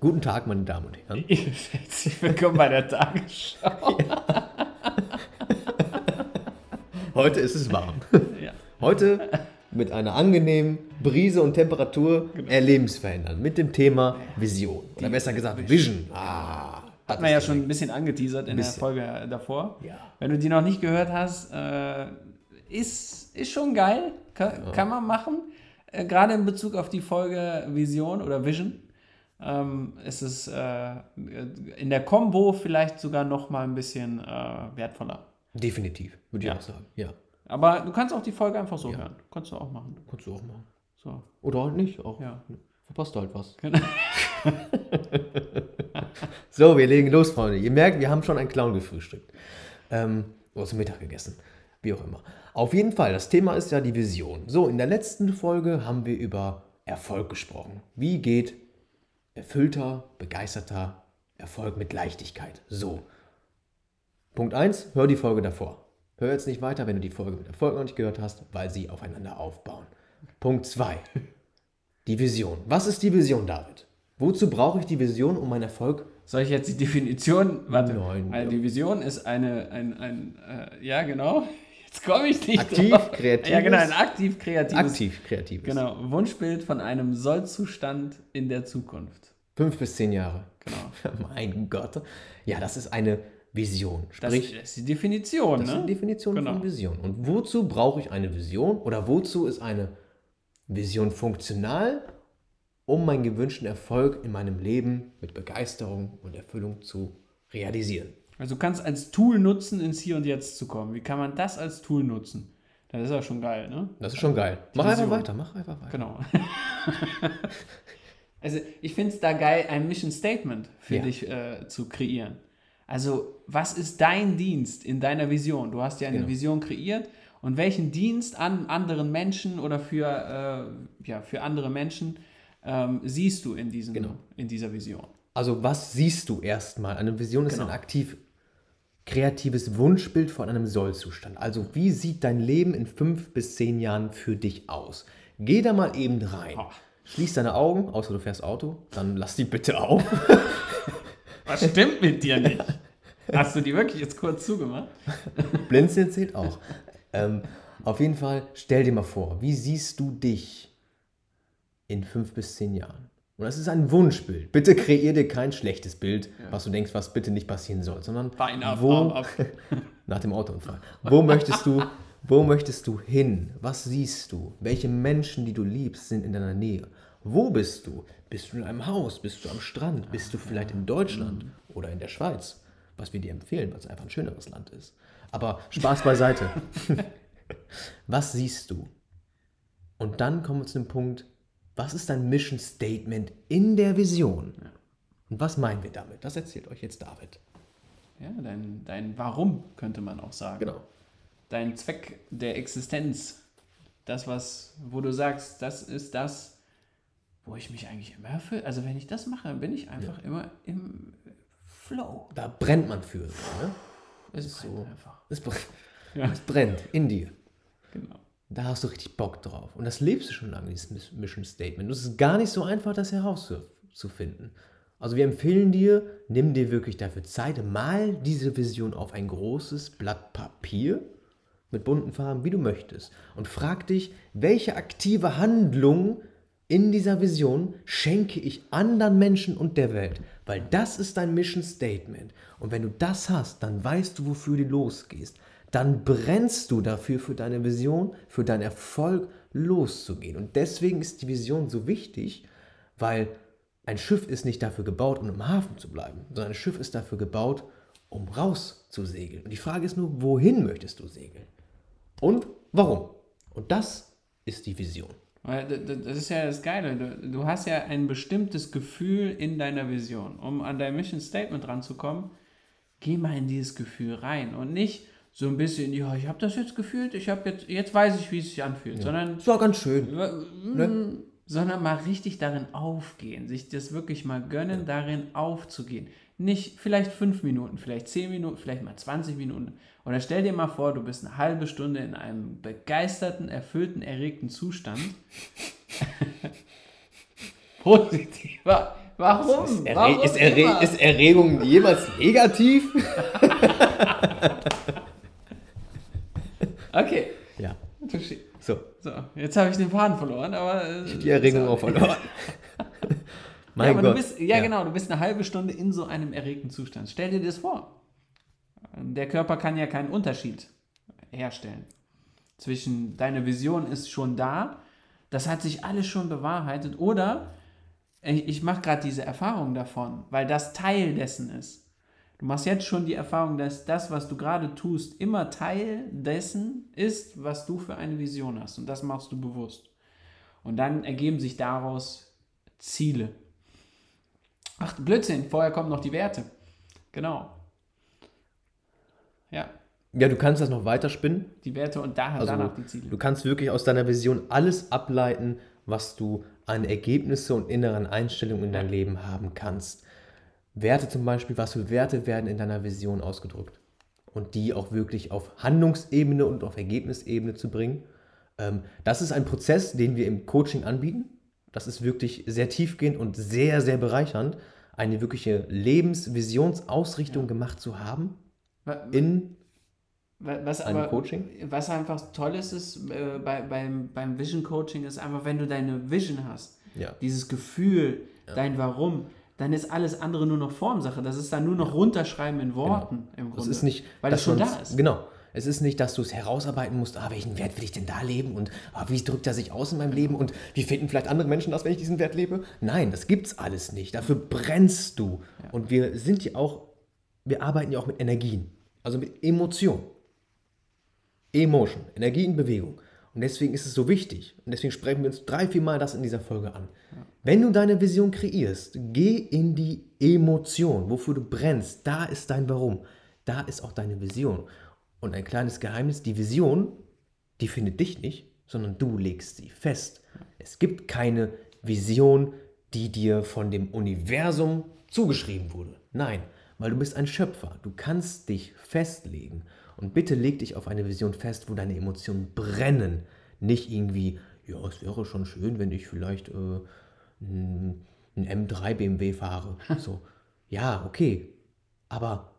Guten Tag, meine Damen und Herren. Herzlich willkommen bei der Tagesschau. Heute ist es warm. Ja. Heute mit einer angenehmen Brise und Temperatur Genau. erlebensverändern. Mit dem Thema Vision. Oder besser gesagt Vision. Ah, Hat man ja schon ein bisschen angeteasert in der Bisschen. Folge davor. Ja. Wenn du die noch nicht gehört hast, äh, ist, ist schon geil. Kann, kann man machen. Äh, Gerade in Bezug auf die Folge Vision oder Vision. Ähm, ist es äh, in der Combo vielleicht sogar noch mal ein bisschen äh, wertvoller. Definitiv, würde ich Ja. auch sagen. Ja. Aber du kannst auch die Folge einfach so hören. Kannst du auch machen. Kannst du auch machen. So. Oder halt nicht. Auch. Ja. Verpasst du halt was. Genau. So, wir legen los, Freunde. Ihr merkt, wir haben schon einen Clown gefrühstückt. Ähm, oder zum Mittag gegessen. Wie auch immer. Auf jeden Fall, das Thema ist ja die Vision. So, in der letzten Folge haben wir über Erfolg gesprochen. Wie geht erfüllter, begeisterter Erfolg mit Leichtigkeit? So. Punkt 1, hör die Folge davor. Hör jetzt nicht weiter, wenn du die Folge mit Erfolg noch nicht gehört hast, weil sie aufeinander aufbauen. Punkt 2. Die Vision. Was ist die Vision, David? Wozu brauche ich die Vision, um meinen Erfolg Soll ich jetzt die Definition? Warte. Nein, also ja. die Vision ist eine, ein, ein äh, ja genau. Jetzt komme ich nicht Aktiv, drauf. kreatives- Ja genau, ein aktiv kreatives. aktiv kreativ ist? Genau, Wunschbild von einem Sollzustand in der Zukunft. Fünf bis zehn Jahre. Genau. mein Gott. Ja, das ist eine Vision. Das, Sprich, das ist die Definition, das ist ne? eine Definition Genau. von Vision. Und wozu brauche ich eine Vision oder wozu ist eine Vision funktional, um meinen gewünschten Erfolg in meinem Leben mit Begeisterung und Erfüllung zu realisieren? Also du kannst als Tool nutzen, ins Hier und Jetzt zu kommen. Wie kann man das als Tool nutzen? Das ist ja schon geil, ne? Das ist schon geil. Mach einfach Vision. weiter, mach einfach weiter. Genau. also ich finde es da geil, ein Mission Statement für Ja. dich äh, zu kreieren. Also was ist dein Dienst in deiner Vision? Du hast ja eine Genau. Vision kreiert und welchen Dienst an anderen Menschen oder für, äh, ja, für andere Menschen ähm, siehst du in, diesem, Genau. in dieser Vision? Also was siehst du erstmal? Eine Vision ist Genau. ein aktiv kreatives Wunschbild von einem Sollzustand. Also wie sieht dein Leben in fünf bis zehn Jahren für dich aus? Geh da mal eben rein. Oh. Schließ deine Augen, außer du fährst Auto, dann lass die bitte auf. Was stimmt mit dir nicht? Hast du die wirklich jetzt kurz zugemacht? Blinzeln zählt auch. ähm, auf jeden Fall, stell dir mal vor, wie siehst du dich in fünf bis zehn Jahren? Und das ist ein Wunschbild. Bitte kreier dir kein schlechtes Bild, was du denkst, was bitte nicht passieren soll, sondern Bein ab, wo, ab. nach dem Autounfall. Wo möchtest du, wo möchtest du hin? Was siehst du? Welche Menschen, die du liebst, sind in deiner Nähe? Wo bist du? Bist du in einem Haus? Bist du am Strand? Bist du vielleicht in Deutschland oder in der Schweiz? Was wir dir empfehlen, weil es einfach ein schöneres Land ist. Aber Spaß beiseite. Was siehst du? Und dann kommen wir zu dem Punkt, was ist dein Mission Statement in der Vision? Und was meinen wir damit? Das erzählt euch jetzt David. Ja, dein, dein Warum könnte man auch sagen. Genau. dein Zweck der Existenz, das, was, wo du sagst, das ist das, wo ich mich eigentlich immer erfülle. Also wenn ich das mache, bin ich einfach immer im Flow. Da brennt man für. Ne? Es so. brennt einfach. Es, brennt, Ja. es brennt in dir. Genau. Da hast du richtig Bock drauf. Und das lebst du schon lange, dieses Miss- Mission Statement. Und es ist gar nicht so einfach, das herauszufinden. Also wir empfehlen dir, nimm dir wirklich dafür Zeit, mal diese Vision auf ein großes Blatt Papier mit bunten Farben, wie du möchtest. Und frag dich, welche aktive Handlung in dieser Vision schenke ich anderen Menschen und der Welt. Weil das ist dein Mission Statement. Und wenn du das hast, dann weißt du, wofür du losgehst. Dann brennst du dafür, für deine Vision, für deinen Erfolg loszugehen. Und deswegen ist die Vision so wichtig, weil ein Schiff ist nicht dafür gebaut, um im Hafen zu bleiben, sondern ein Schiff ist dafür gebaut, um raus zu segeln. Und die Frage ist nur, wohin möchtest du segeln? Und warum? Und das ist die Vision. Das ist ja das Geile. Du hast ja ein bestimmtes Gefühl in deiner Vision. Um an dein Mission Statement ranzukommen, geh mal in dieses Gefühl rein und nicht so ein bisschen, ja, ich habe das jetzt gefühlt, ich habe jetzt, jetzt weiß ich, wie es sich anfühlt, sondern Das war ganz schön. Mm, sondern mal richtig darin aufgehen, sich das wirklich mal gönnen, darin aufzugehen. Nicht vielleicht fünf Minuten, vielleicht zehn Minuten, vielleicht mal 20 Minuten. Oder stell dir mal vor, du bist eine halbe Stunde in einem begeisterten, erfüllten, erregten Zustand. Positiver Warum? Ist, Erre Warum ist, Erre ist Erregung jemals negativ? Okay. ja. Verstehe. So, So, jetzt habe ich den Faden verloren, aber. äh, ich habe die Erregung auch verloren. mein ja, aber Gott. Du bist, ja, genau, du bist eine halbe Stunde in so einem erregten Zustand. Stell dir das vor. Der Körper kann ja keinen Unterschied herstellen. Zwischen deine Vision ist schon da, das hat sich alles schon bewahrheitet, oder ich, ich mache gerade diese Erfahrung davon, weil das Teil dessen ist. Du machst jetzt schon die Erfahrung, dass das, was du gerade tust, immer Teil dessen ist, was du für eine Vision hast. Und das machst du bewusst. Und dann ergeben sich daraus Ziele. Ach, Blödsinn, vorher kommen noch die Werte. Genau. Ja, Ja, du kannst das noch weiterspinnen. die Werte und da, Also, danach die Ziele. Du kannst wirklich aus deiner Vision alles ableiten, was du an Ergebnisse und inneren Einstellungen in deinem Leben haben kannst. Werte zum Beispiel, was für Werte werden in deiner Vision ausgedrückt? Und die auch wirklich auf Handlungsebene und auf Ergebnisebene zu bringen. Ähm, das ist ein Prozess, den wir im Coaching anbieten. Das ist wirklich sehr tiefgehend und sehr, sehr bereichernd, eine wirkliche Lebensvisionsausrichtung gemacht zu haben in wa- was einem aber, Coaching. was einfach toll ist, ist äh, bei, beim, beim Vision Coaching ist einfach, wenn du deine Vision hast, Ja. dieses Gefühl, dein Warum, dann ist alles andere nur noch Formsache. Das ist dann nur noch runterschreiben in Worten im Grunde. Es ist nicht, weil dass es schon da ist. Genau. Es ist nicht, dass du es herausarbeiten musst, ah, welchen Wert will ich denn da leben und ah, wie drückt er sich aus in meinem Leben und wie finden vielleicht andere Menschen das, wenn ich diesen Wert lebe? Nein, das gibt's alles nicht. Dafür brennst du. Und wir sind ja auch, wir arbeiten ja auch mit Energien, also mit Emotion. Emotion, Energie in Bewegung. Und deswegen ist es so wichtig. Und deswegen sprechen wir uns drei, vier Mal das in dieser Folge an. Wenn du deine Vision kreierst, geh in die Emotion, wofür du brennst. Da ist dein Warum. Da ist auch deine Vision. Und ein kleines Geheimnis, die Vision, die findet dich nicht, sondern du legst sie fest. Es gibt keine Vision, die dir von dem Universum zugeschrieben wurde. Nein, weil du bist ein Schöpfer. Du kannst dich festlegen. Und bitte leg dich auf eine Vision fest, wo deine Emotionen brennen. Nicht irgendwie, ja, es wäre schon schön, wenn ich vielleicht äh, einen M3 BMW fahre. So, ja, okay. Aber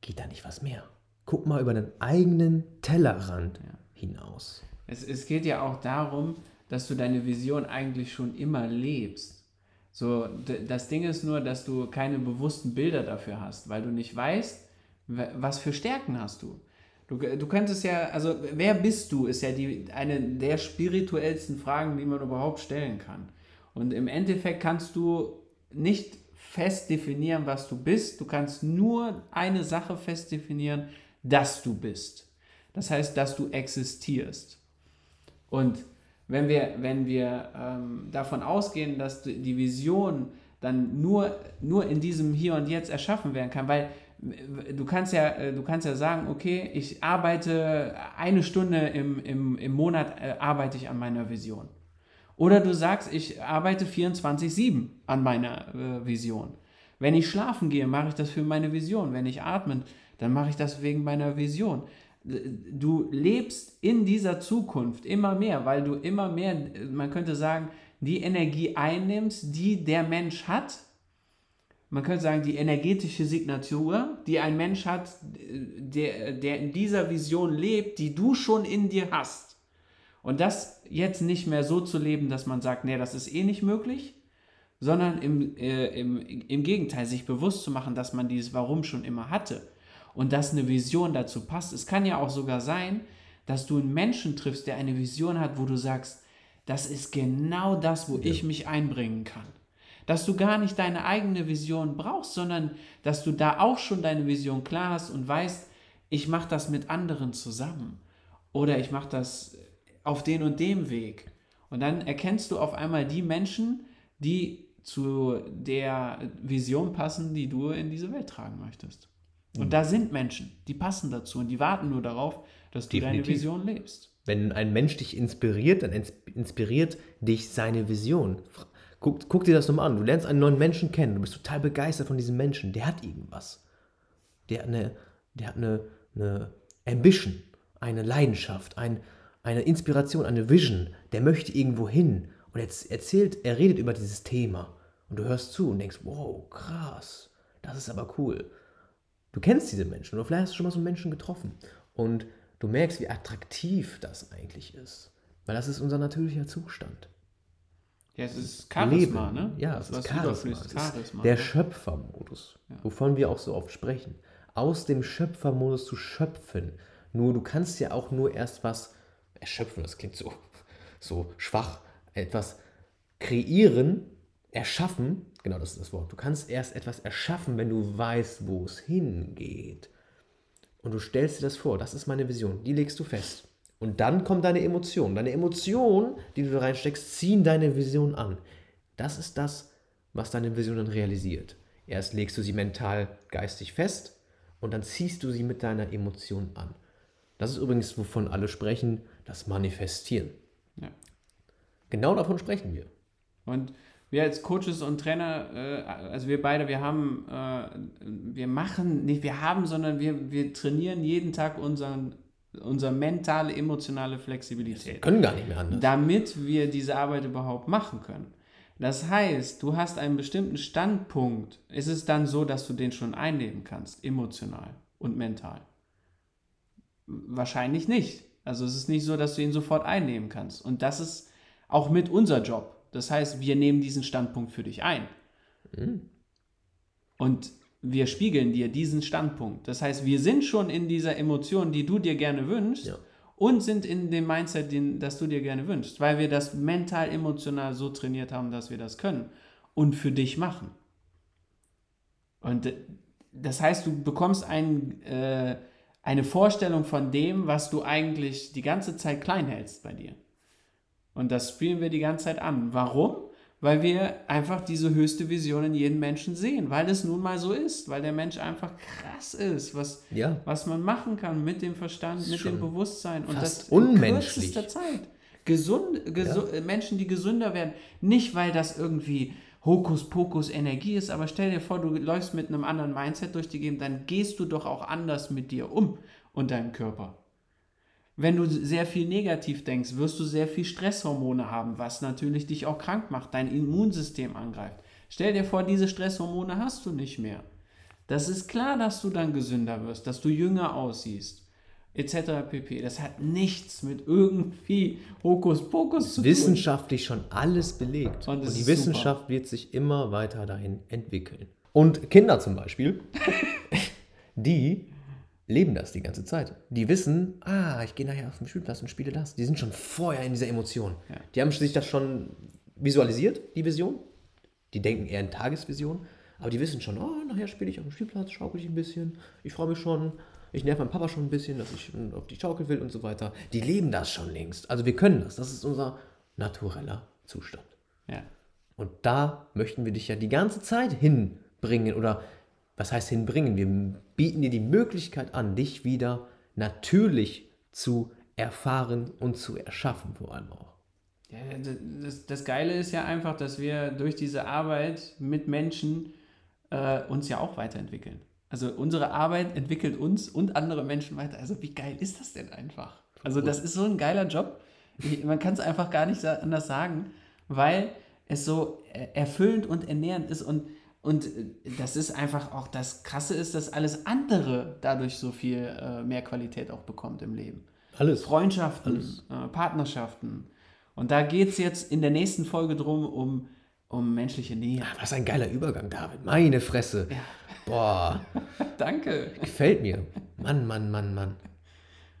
geht da nicht was mehr? Guck mal über deinen eigenen Tellerrand hinaus. Es, es geht ja auch darum, dass du deine Vision eigentlich schon immer lebst. So, das Ding ist nur, dass du keine bewussten Bilder dafür hast, weil du nicht weißt, was für Stärken hast du. Du, du könntest ja, also wer bist du, ist ja die, eine der spirituellsten Fragen, die man überhaupt stellen kann. Und im Endeffekt kannst du nicht fest definieren, was du bist. Du kannst nur eine Sache fest definieren, dass du bist. Das heißt, dass du existierst. Und wenn wir, wenn wir ähm, davon ausgehen, dass die Vision dann nur, nur in diesem Hier und Jetzt erschaffen werden kann, weil du kannst ja, äh, du kannst ja sagen, okay, ich arbeite eine Stunde im, im, im Monat, äh, arbeite ich an meiner Vision. Oder du sagst, ich arbeite 24-7 an meiner äh, Vision. Wenn ich schlafen gehe, mache ich das für meine Vision. Wenn ich atme, dann mache ich das wegen meiner Vision. Du lebst in dieser Zukunft immer mehr, weil du immer mehr, man könnte sagen, die Energie einnimmst, die der Mensch hat. Man könnte sagen, die energetische Signatur, die ein Mensch hat, der, der in dieser Vision lebt, die du schon in dir hast. Und das jetzt nicht mehr so zu leben, dass man sagt, nee, das ist eh nicht möglich, sondern im, äh, im, im Gegenteil, sich bewusst zu machen, dass man dieses Warum schon immer hatte und dass eine Vision dazu passt. Es kann ja auch sogar sein, dass du einen Menschen triffst, der eine Vision hat, wo du sagst, das ist genau das, wo ich mich einbringen kann. Dass du gar nicht deine eigene Vision brauchst, sondern dass du da auch schon deine Vision klar hast und weißt, ich mache das mit anderen zusammen oder ich mache das auf den und dem Weg. Und dann erkennst du auf einmal die Menschen, die zu der Vision passen, die du in diese Welt tragen möchtest. Und da sind Menschen, die passen dazu und die warten nur darauf, dass du deine. Vision lebst. Wenn ein Mensch dich inspiriert, dann ins- inspiriert dich seine Vision. Guck, guck dir das nochmal an. Du lernst einen neuen Menschen kennen. Du bist total begeistert von diesem Menschen. Der hat irgendwas. Der hat eine, der hat eine, eine Ambition, eine Leidenschaft, ein, eine Inspiration, eine Vision. Der möchte irgendwo hin. Und jetzt erzählt, er redet über dieses Thema. Und du hörst zu und denkst, wow, krass, das ist aber cool. Du kennst diese Menschen oder vielleicht hast du schon mal so einen Menschen getroffen. Und du merkst, wie attraktiv das eigentlich ist. Weil das ist unser natürlicher Zustand. Ja, es ist Charisma, Leben. ne? Ja, es ist Charisma. Es ist der ne? Schöpfermodus, wovon wir auch so oft sprechen. Aus dem Schöpfermodus zu schöpfen. Nur du kannst ja auch nur erst was erschöpfen, das klingt so, so schwach, etwas kreieren, erschaffen, genau das ist das Wort. Du kannst erst etwas erschaffen, wenn du weißt, wo es hingeht. Und du stellst dir das vor, das ist meine Vision, die legst du fest. Und dann kommt deine Emotion. Deine Emotionen, die du da reinsteckst, ziehen deine Vision an. Das ist das, was deine Vision dann realisiert. Erst legst du sie mental, geistig fest und dann ziehst du sie mit deiner Emotion an. Das ist übrigens, wovon alle sprechen, das Manifestieren. Ja. Genau davon sprechen wir. Und wir als Coaches und Trainer, äh, also wir beide, wir haben, äh, wir machen, nicht wir haben, sondern wir, wir trainieren jeden Tag unseren, unsere mentale, emotionale Flexibilität. Können gar nicht mehr anders. damit wir diese Arbeit überhaupt machen können. Das heißt, du hast einen bestimmten Standpunkt. Ist es dann so, dass du den schon einnehmen kannst, emotional und mental? Wahrscheinlich nicht. Also es ist nicht so, dass du ihn sofort einnehmen kannst. Und das ist auch mit unser Job. Das heißt, wir nehmen diesen Standpunkt für dich ein. Und wir spiegeln dir diesen Standpunkt. Das heißt, wir sind schon in dieser Emotion, die du dir gerne wünschst, Ja. und sind in dem Mindset, den, das du dir gerne wünschst, weil wir das mental, emotional so trainiert haben, dass wir das können und für dich machen. Und äh, das heißt, du bekommst ein, äh, eine Vorstellung von dem, was du eigentlich die ganze Zeit klein hältst bei dir. Und das spielen wir die ganze Zeit an. Warum? Weil wir einfach diese höchste Vision in jedem Menschen sehen, weil es nun mal so ist, weil der Mensch einfach krass ist, was, Ja. was man machen kann mit dem Verstand, mit dem Bewusstsein und das in unmenschlich. kürzester Zeit. Gesund, gesu äh, Menschen, die gesünder werden, nicht weil das irgendwie Hokuspokus Energie ist, aber stell dir vor, du läufst mit einem anderen Mindset durch die Gegend, dann gehst du doch auch anders mit dir um und deinem Körper. Wenn du sehr viel negativ denkst, wirst du sehr viel Stresshormone haben, was natürlich dich auch krank macht, dein Immunsystem angreift. Stell dir vor, diese Stresshormone hast du nicht mehr. Das ist klar, dass du dann gesünder wirst, dass du jünger aussiehst, etc. pp. Das hat nichts mit irgendwie Hokuspokus zu tun. Wissenschaftlich schon alles belegt. Und Und, die Wissenschaft wird sich immer weiter dahin entwickeln. Und Kinder zum Beispiel, die leben das die ganze Zeit. Die wissen, ah, ich gehe nachher auf den Spielplatz und spiele das. Die sind schon vorher in dieser Emotion. Ja. Die haben sich das schon visualisiert, die Vision. Die denken eher in Tagesvision. Aber die wissen schon, oh, nachher spiele ich auf dem Spielplatz, schaukel ich ein bisschen. Ich freue mich schon. Ich nerv meinen Papa schon ein bisschen, dass ich auf die Schaukel will und so weiter. Die leben das schon längst. Also wir können das. Das ist unser natureller Zustand. Ja. Und da möchten wir dich ja die ganze Zeit hinbringen. Oder was heißt hinbringen? Wir bieten dir die Möglichkeit an, dich wieder natürlich zu erfahren und zu erschaffen, vor allem auch. Ja, das, das Geile ist ja einfach, dass wir durch diese Arbeit mit Menschen äh, uns ja auch weiterentwickeln. Also unsere Arbeit entwickelt uns und andere Menschen weiter. Also wie geil ist das denn einfach? Also das ist so ein geiler Job. Man kann es einfach gar nicht anders sagen, weil es so äh, erfüllend und ernährend ist und und äh, das ist einfach auch das Krasse ist, dass alles andere dadurch so viel äh, mehr Qualität auch bekommt im Leben. Alles. Freundschaften, äh, Partnerschaften. Und da geht es jetzt in der nächsten Folge drum um, um menschliche Nähe. Was ein geiler Übergang, David. Meine Fresse. Boah, Danke. gefällt mir. Mann, Mann, Mann, Mann.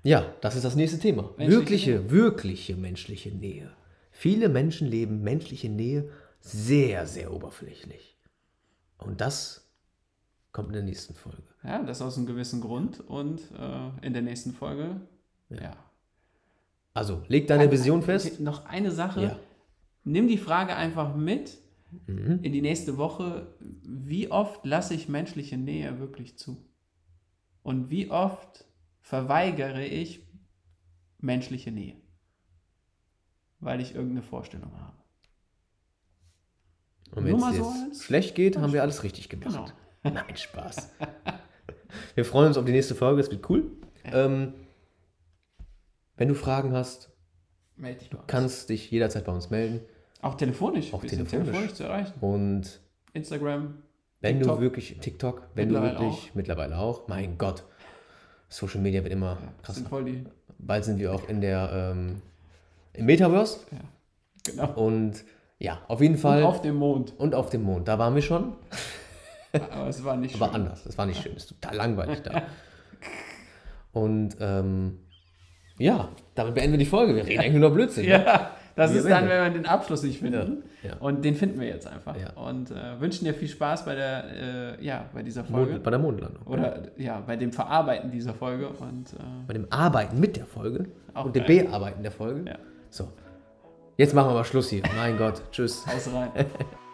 Ja, das ist das nächste Thema. Menschliche wirkliche, wirkliche menschliche Nähe. Viele Menschen leben menschliche Nähe sehr, sehr oberflächlich. Und das kommt in der nächsten Folge. Ja, das aus einem gewissen Grund. Und äh, in der nächsten Folge, ja. Also, leg deine Vision fest. Noch eine Sache. Ja. Nimm die Frage einfach mit Mhm. in die nächste Woche. Wie oft lasse ich menschliche Nähe wirklich zu? Und wie oft verweigere ich menschliche Nähe? Weil ich irgendeine Vorstellung habe. Und wenn es so schlecht geht, haben wir alles richtig gemacht. Genau. Nein, Spaß. wir freuen uns auf die nächste Folge, es wird cool. Ähm, wenn du Fragen hast, Meld dich bei uns. kannst dich jederzeit bei uns melden. Auch telefonisch. Auch sind telefonisch. zu erreichen. Und Instagram. wenn TikTok. du wirklich, TikTok, wenn du wirklich, mittlerweile auch, mein Gott, Social Media wird immer Das krasser. sind voll die. Bald sind wir auch in der, ähm, im Metaverse Genau. und ja, auf jeden Fall. Und auf dem Mond. und auf dem Mond, da waren wir schon, Aber es war nicht aber schön. anders. Das war nicht schön, das ist total langweilig da. Und ähm, ja, damit beenden wir die Folge. Wir reden eigentlich nur Blödsinn. ne? Ja, das Wir ist dann, wenn wir den Abschluss nicht finden. Ja, ja. Und den finden wir jetzt einfach. Ja. Und äh, wünschen dir viel Spaß bei der, äh, ja, bei dieser Folge. Mond, bei der Mondlandung. Oder ja, bei dem Verarbeiten dieser Folge. Und äh, Bei dem Arbeiten mit der Folge und dem. Bearbeiten der Folge. Ja. So. Jetzt machen wir mal Schluss hier. Mein Gott. Tschüss. haus rein.